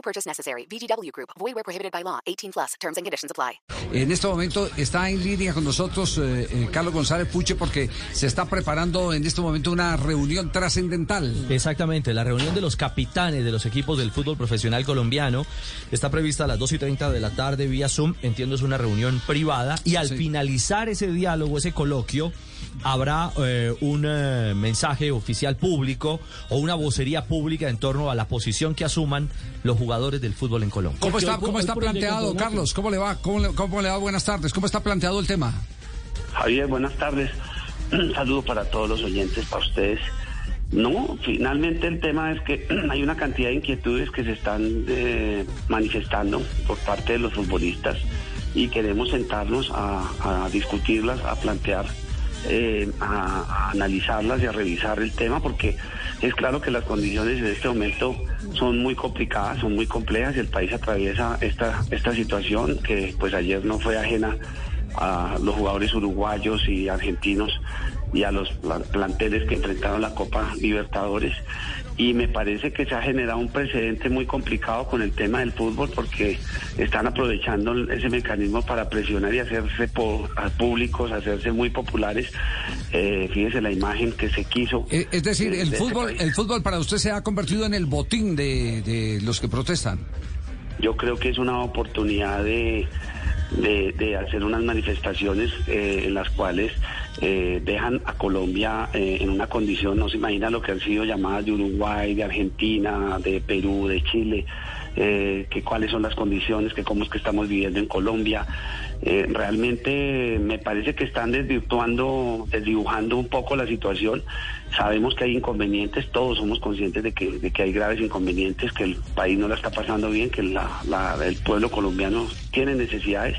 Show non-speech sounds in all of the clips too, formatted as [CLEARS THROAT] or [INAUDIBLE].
No purchase necessary. VGW Group. Void where prohibited by law. 18 plus. Terms and conditions apply. En este momento está en línea con nosotros eh, eh, Carlos González Puche porque se está preparando en este momento una reunión trascendental. Exactamente, la reunión de los capitanes de los equipos del fútbol profesional colombiano está prevista a las 2 y 30 de la tarde vía Zoom. Entiendo es una reunión privada y al Sí. finalizar ese diálogo, ese coloquio, habrá eh, un eh, mensaje oficial público o una vocería pública en torno a la posición que asuman los jugadores del fútbol en Colombia. ¿Cómo está, cómo está planteado. Carlos? ¿Cómo le va? ¿Cómo le, cómo le va? Buenas tardes. ¿Cómo está planteado el tema? Javier, buenas tardes. Un [CLEARS THROAT] saludo para todos los oyentes, para ustedes. No, finalmente el tema es que [CLEARS THROAT] hay una cantidad de inquietudes que se están eh, manifestando por parte de los futbolistas y queremos sentarnos a, a discutirlas, a plantear, eh, a, analizarlas y a revisar el tema porque es claro que las condiciones en este momento son muy complicadas, son muy complejas y el país atraviesa esta, esta situación que pues ayer no fue ajena a los jugadores uruguayos y argentinos y a los pla- planteles que enfrentaron la Copa Libertadores. Y me parece que se ha generado un precedente muy complicado con el tema del fútbol porque están aprovechando ese mecanismo para presionar y hacerse a públicos, hacerse muy populares. Eh, fíjese la imagen que se quiso. Eh, es decir, de- el de este fútbol, el fútbol para usted se ha convertido en el botín de, de los que protestan. Yo creo que es una oportunidad de, de, de hacer unas manifestaciones eh, en las cuales eh, dejan a Colombia eh, en una condición, no se imagina lo que han sido llamadas de Uruguay, de Argentina, de Perú, de Chile, eh, que cuáles son las condiciones, que cómo es que estamos viviendo en Colombia. Eh, realmente me parece que están desvirtuando, desdibujando un poco la situación. Sabemos que hay inconvenientes, todos somos conscientes de que, de que hay graves inconvenientes, que el país no la está pasando bien, que la- la- el pueblo colombiano tiene necesidades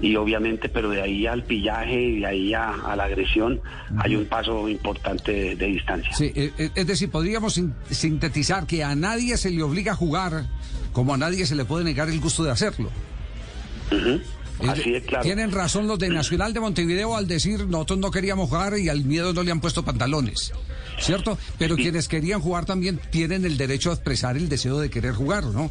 y obviamente, pero de ahí al pillaje y de ahí a, a la agresión hay un paso importante de, de distancia. Sí, eh, eh, es decir, podríamos sin- sintetizar que a nadie se le obliga a jugar, como a nadie se le puede negar el gusto de hacerlo. Es Así claro. Tienen razón los de Nacional de Montevideo al decir nosotros no queríamos jugar y al miedo no le han puesto pantalones, ¿cierto? Pero Sí. quienes querían jugar también tienen el derecho a expresar el deseo de querer jugar, ¿no?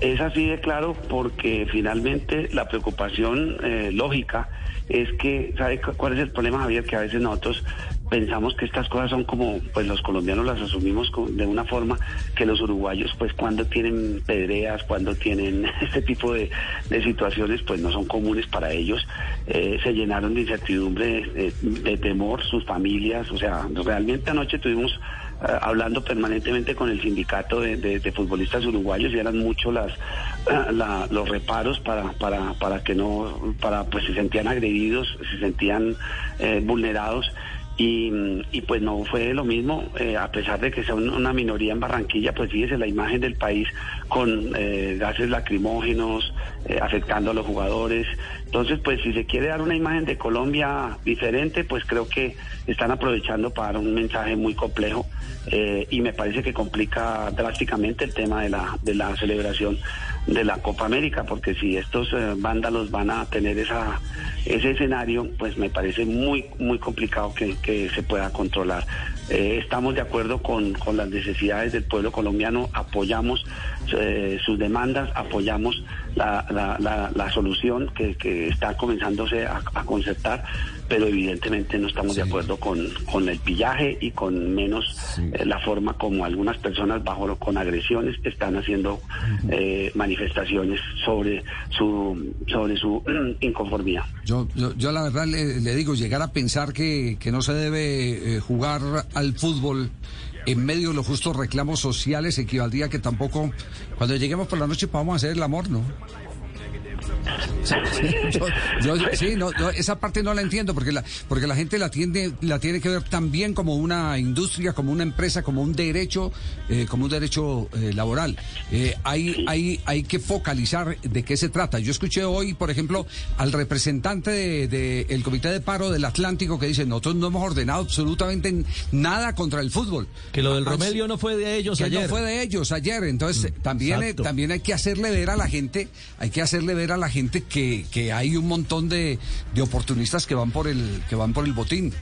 Es así de claro porque finalmente la preocupación eh, lógica es que, ¿sabe cu- cuál es el problema, Javier? Que a veces nosotros pensamos que estas cosas son como, pues los colombianos las asumimos de una forma que los uruguayos, pues cuando tienen pedreas, cuando tienen [LAUGHS] este tipo de, de situaciones, pues no son comunes para ellos. Eh, se llenaron de incertidumbre, de, de temor, sus familias, o sea, realmente anoche tuvimos eh, hablando permanentemente con el sindicato de, futbolistas uruguayos y eran muchos las eh, [CLEARS THROAT] la- los reparos para para para que no para pues se sentían agredidos se sentían eh, vulnerados y, y, pues no fue lo mismo, eh, a pesar de que sea un- una minoría en Barranquilla, pues fíjese la imagen del país con eh, gases lacrimógenos, eh, afectando a los jugadores. Entonces, pues si se quiere dar una imagen de Colombia diferente, pues creo que están aprovechando para dar un mensaje muy complejo eh, y me parece que complica drásticamente el tema de la, de la celebración de la Copa América, porque si estos eh, vándalos van a tener esa, ese escenario, pues me parece muy, muy complicado que, que se pueda controlar. Eh, estamos de acuerdo con, con las necesidades del pueblo colombiano, apoyamos eh, sus demandas, apoyamos la, la, la, solución que, que está comenzándose a, a concertar, pero evidentemente no estamos de acuerdo con, con el pillaje y con menos eh, la forma como algunas personas bajo con agresiones están haciendo eh, manifestaciones sobre su sobre su [CLEARS THROAT] inconformidad. Yo, yo, yo la verdad le, le digo, llegar a pensar que, que no se debe eh, jugar al fútbol en medio de los justos reclamos sociales equivaldría a que tampoco, cuando lleguemos por la noche, podamos hacer el amor, ¿no? Yo- yo- sí, no, no, esa parte no la entiendo porque la, porque la gente la tiene, la tiene que ver también como una industria, como una empresa, como un derecho, eh, como un derecho eh, laboral. Eh, hay, hay, hay que focalizar de qué se trata. Yo escuché hoy, por ejemplo, al representante del de, el Comité de Paro del Atlántico que dice, nosotros no hemos ordenado absolutamente nada contra el fútbol. Que lo del Ah, Romelio no fue de ellos que ayer. no fue de ellos ayer. Entonces, también, eh, exacto. también hay que hacerle ver a la gente, hay que hacerle ver a la gente que, que hay un montón de, de oportunistas que van por el, que van por el botín.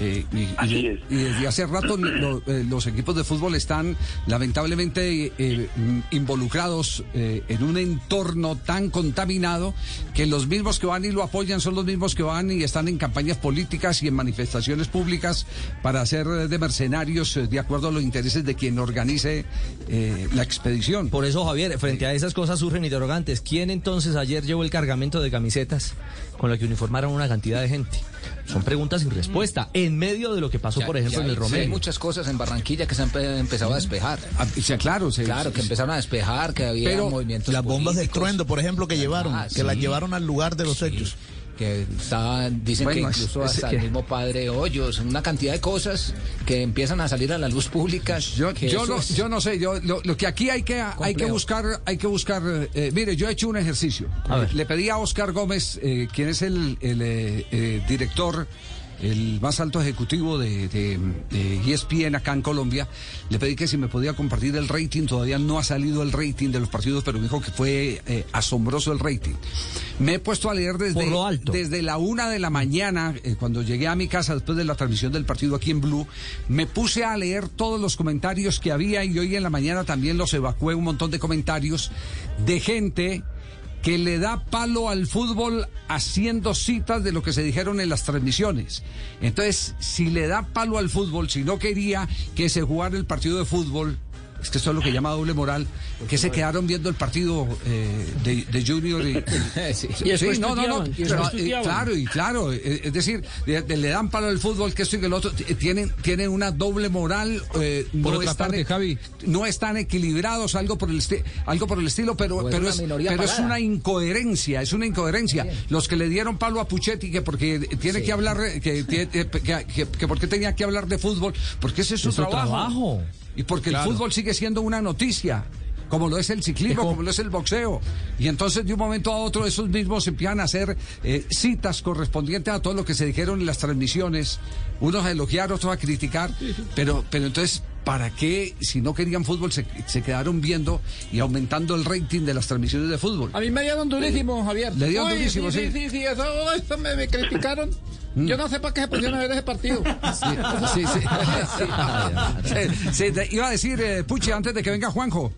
Eh, y, y Así de- es. y desde hace rato lo- eh, los equipos de fútbol están lamentablemente eh, involucrados eh, en un entorno tan contaminado que los mismos que van y lo apoyan son los mismos que van y están en campañas políticas y en manifestaciones públicas para hacer de mercenarios eh, de acuerdo a los intereses de quien organice eh, la expedición. Por eso, Javier, frente a esas cosas surgen interrogantes. ¿Quién entonces ayer llevó el cargamento de camisetas con la que uniformaron una cantidad de gente? Son preguntas sin respuesta. En medio de lo que pasó, Ya- por ejemplo, ya en el Romelio. hay muchas cosas en Barranquilla que se han empe- empezado a despejar. Ah, sí, claro, se- Claro, que empezaron a despejar, que había Pero movimientos Las bombas de estruendo, por ejemplo, que llevaron, Ah, que las llevaron al lugar de los Sí, hechos. Que estaban, dicen Bueno, que incluso hasta que- el mismo padre Hoyos, una cantidad de cosas que empiezan a salir a la luz pública. Yo, yo, no, yo no sé, yo, lo, lo que aquí hay que, hay que buscar, hay que buscar, eh, mire, yo he hecho un ejercicio. A. Le pedí a Oscar Gómez, eh, quien es el, el, eh, eh, director, el más alto ejecutivo de, de, de ESPN acá en Colombia, le pedí que si me podía compartir el rating, todavía no ha salido el rating de los partidos, pero me dijo que fue eh, asombroso el rating. Me he puesto a leer desde, Por lo alto. desde la una de la mañana, eh, cuando llegué a mi casa después de la transmisión del partido aquí en Blue, me puse a leer todos los comentarios que había y hoy en la mañana también los evacué un montón de comentarios de gente que le da palo al fútbol haciendo citas de lo que se dijeron en las transmisiones. Entonces, si le da palo al fútbol, si no quería que se jugara el partido de fútbol, es que esto es lo que llama doble moral, que se quedaron viendo el partido eh, de, de Junior y, Sí. [LAUGHS] Sí, Y después no, no, no. no, eh, claro, y claro. eh, Es decir, de- de- le dan palo al fútbol, que esto y que el otro. Tienen, tienen una doble moral. eh, Por no, otra están, parte, e- Javi. no están equilibrados, algo por el, esti- algo por el estilo, pero, pero, es, pero es una incoherencia, es una incoherencia. Los que le dieron palo a Puchetti, que porque tiene que hablar, que, que, que- que porque tenía que hablar de fútbol, porque ese es su Es su trabajo. trabajo. Y porque Claro. el fútbol sigue siendo una noticia. Como lo es el ciclismo, como- lo es el boxeo. Y entonces de un momento a otro esos mismos empiezan a hacer eh, citas correspondientes a todo lo que se dijeron en las transmisiones. Unos a elogiar, otros a criticar. Pero, pero entonces, ¿para qué si no querían fútbol se, se quedaron viendo y aumentando el rating de las transmisiones de fútbol? A mí me dieron durísimo, Javier. Le dieron Uy, durísimo, sí. sí. Sí, sí, eso, eso me, me criticaron. Yo no sé para qué se pusieron a ver ese partido. [LAUGHS] Sí, sí. [LAUGHS] Sí, sí, te- iba a decir, eh, Puche, antes de que venga Juanjo.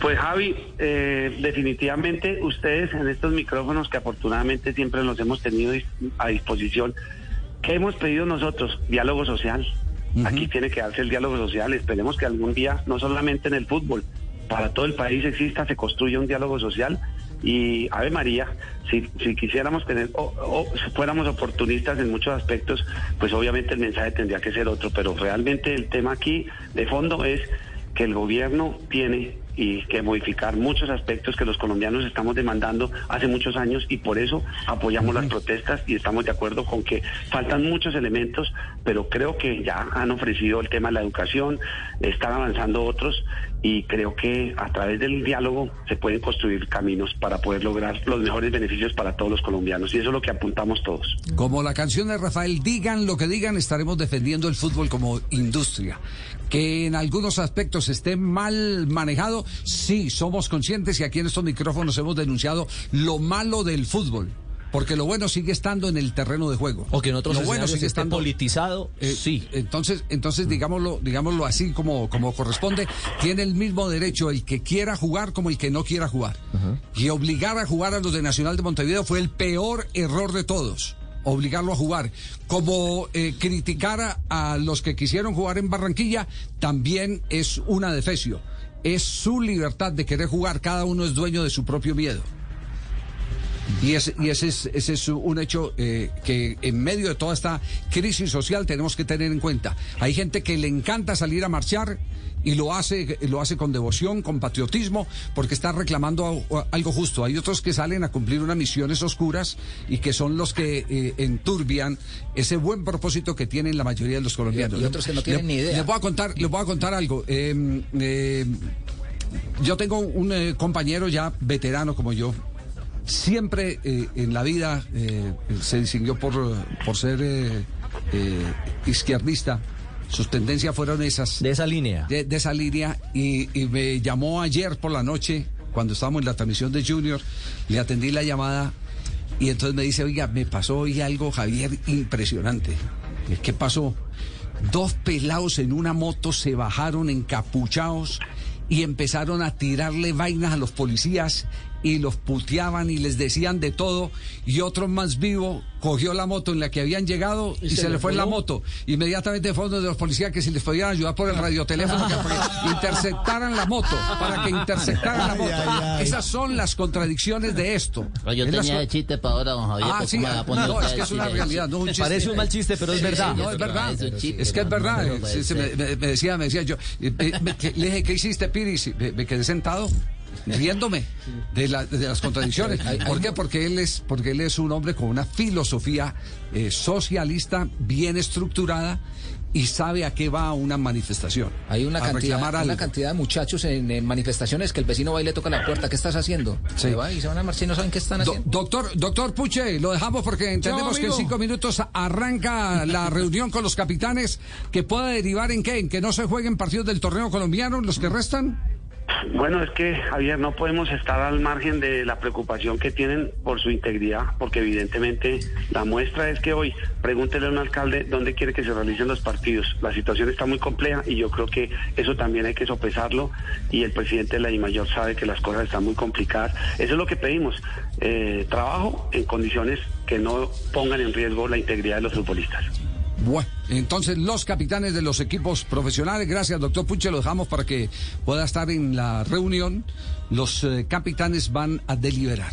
Pues Javi, eh, definitivamente ustedes en estos micrófonos que afortunadamente siempre los hemos tenido a disposición, ¿qué hemos pedido nosotros? Diálogo social. Aquí tiene que darse el diálogo social. Esperemos que algún día, no solamente en el fútbol, para todo el país exista, se construya un diálogo social. Y Ave María, si, si quisiéramos tener, o, o si fuéramos oportunistas en muchos aspectos, pues obviamente el mensaje tendría que ser otro. Pero realmente el tema aquí de fondo es que el gobierno tiene y que modificar muchos aspectos que los colombianos estamos demandando hace muchos años y por eso apoyamos las protestas y estamos de acuerdo con que faltan muchos elementos, pero creo que ya han ofrecido el tema de la educación, están avanzando otros y creo que a través del diálogo se pueden construir caminos para poder lograr los mejores beneficios para todos los colombianos y eso es lo que apuntamos todos. Como la canción de Rafael, digan lo que digan, estaremos defendiendo el fútbol como industria. Que en algunos aspectos esté mal manejado, sí, somos conscientes y aquí en estos micrófonos hemos denunciado lo malo del fútbol. Porque lo bueno sigue estando en el terreno de juego. O que en otros lo bueno sigue estando politizado, eh, sí. Entonces, entonces digámoslo, digámoslo así como, como corresponde, tiene el mismo derecho el que quiera jugar como el que no quiera jugar. Y obligar a jugar a los de Nacional de Montevideo fue el peor error de todos. Obligarlo a jugar. Como eh, criticar a, a los que quisieron jugar en Barranquilla también es una defecio. Es su libertad de querer jugar. Cada uno es dueño de su propio miedo. Y ese, y ese, es, ese es un hecho eh, que en medio de toda esta crisis social tenemos que tener en cuenta. Hay gente que le encanta salir a marchar y lo hace, lo hace con devoción, con patriotismo, porque está reclamando algo justo. Hay otros que salen a cumplir unas misiones oscuras y que son los que eh, enturbian ese buen propósito que tienen la mayoría de los colombianos. Y otros que no tienen ni idea. Les voy a contar, les voy a contar algo. Eh, eh, yo tengo un eh, compañero ya veterano como yo. Siempre eh, en la vida eh, se distinguió por, por ser eh, izquierdista. Sus tendencias fueron esas. De esa línea. De, de esa línea. Y, y me llamó ayer por la noche, cuando estábamos en la transmisión de Junior. Le atendí la llamada y entonces me dice, oiga, me pasó hoy algo, Javier, impresionante. ¿Qué pasó? Dos pelados en una moto se bajaron encapuchados y empezaron a tirarle vainas a los policías y los puteaban y les decían de todo y otro más vivo cogió la moto en la que habían llegado y, se, le fue la moto inmediatamente fue uno de los policías que si les podían ayudar por el radioteléfono que [LAUGHS] interceptaran la moto para que interceptaran la moto esas son las contradicciones de esto Yo Es tenía chiste para ahora, don Javier. Ah, pero sí, ¿cómo me va a poner no, es que es una realidad, no un chiste. Parece un mal chiste, pero es Sí, verdad. No, es verdad. Es un chiste, Es que es no, verdad. no Sí, sí, me, decía, me decía yo, eh, eh, me- que- le dije, ¿qué hiciste, Piri? Sí, Me, me quedé sentado riéndome de, la- de las contradicciones. ¿Por qué? Porque él es, porque él es un hombre con una filosofía eh, socialista bien estructurada y sabe a qué va una manifestación. Hay una cantidad, una cantidad de muchachos en, en manifestaciones que el vecino va y le toca la puerta. ¿Qué estás haciendo? Sí. Se va y se van a marchar y no saben qué están Do- haciendo. doctor, doctor Puche, lo dejamos porque entendemos que en cinco minutos arranca la [LAUGHS] reunión con los capitanes que pueda derivar en qué, en que no se jueguen partidos del torneo colombiano los que restan. Bueno, es que Javier, no podemos estar al margen de la preocupación que tienen por su integridad, porque evidentemente la muestra es que hoy pregúntele a un alcalde dónde quiere que se realicen los partidos. La situación está muy compleja y yo creo que eso también hay que sopesarlo y el presidente de la DIMAYOR sabe que las cosas están muy complicadas. Eso es lo que pedimos, eh, trabajo en condiciones que no pongan en riesgo la integridad de los futbolistas. Bueno, entonces los capitanes de los equipos profesionales, gracias doctor Puche, lo dejamos para que pueda estar en la reunión. Los eh, capitanes van a deliberar.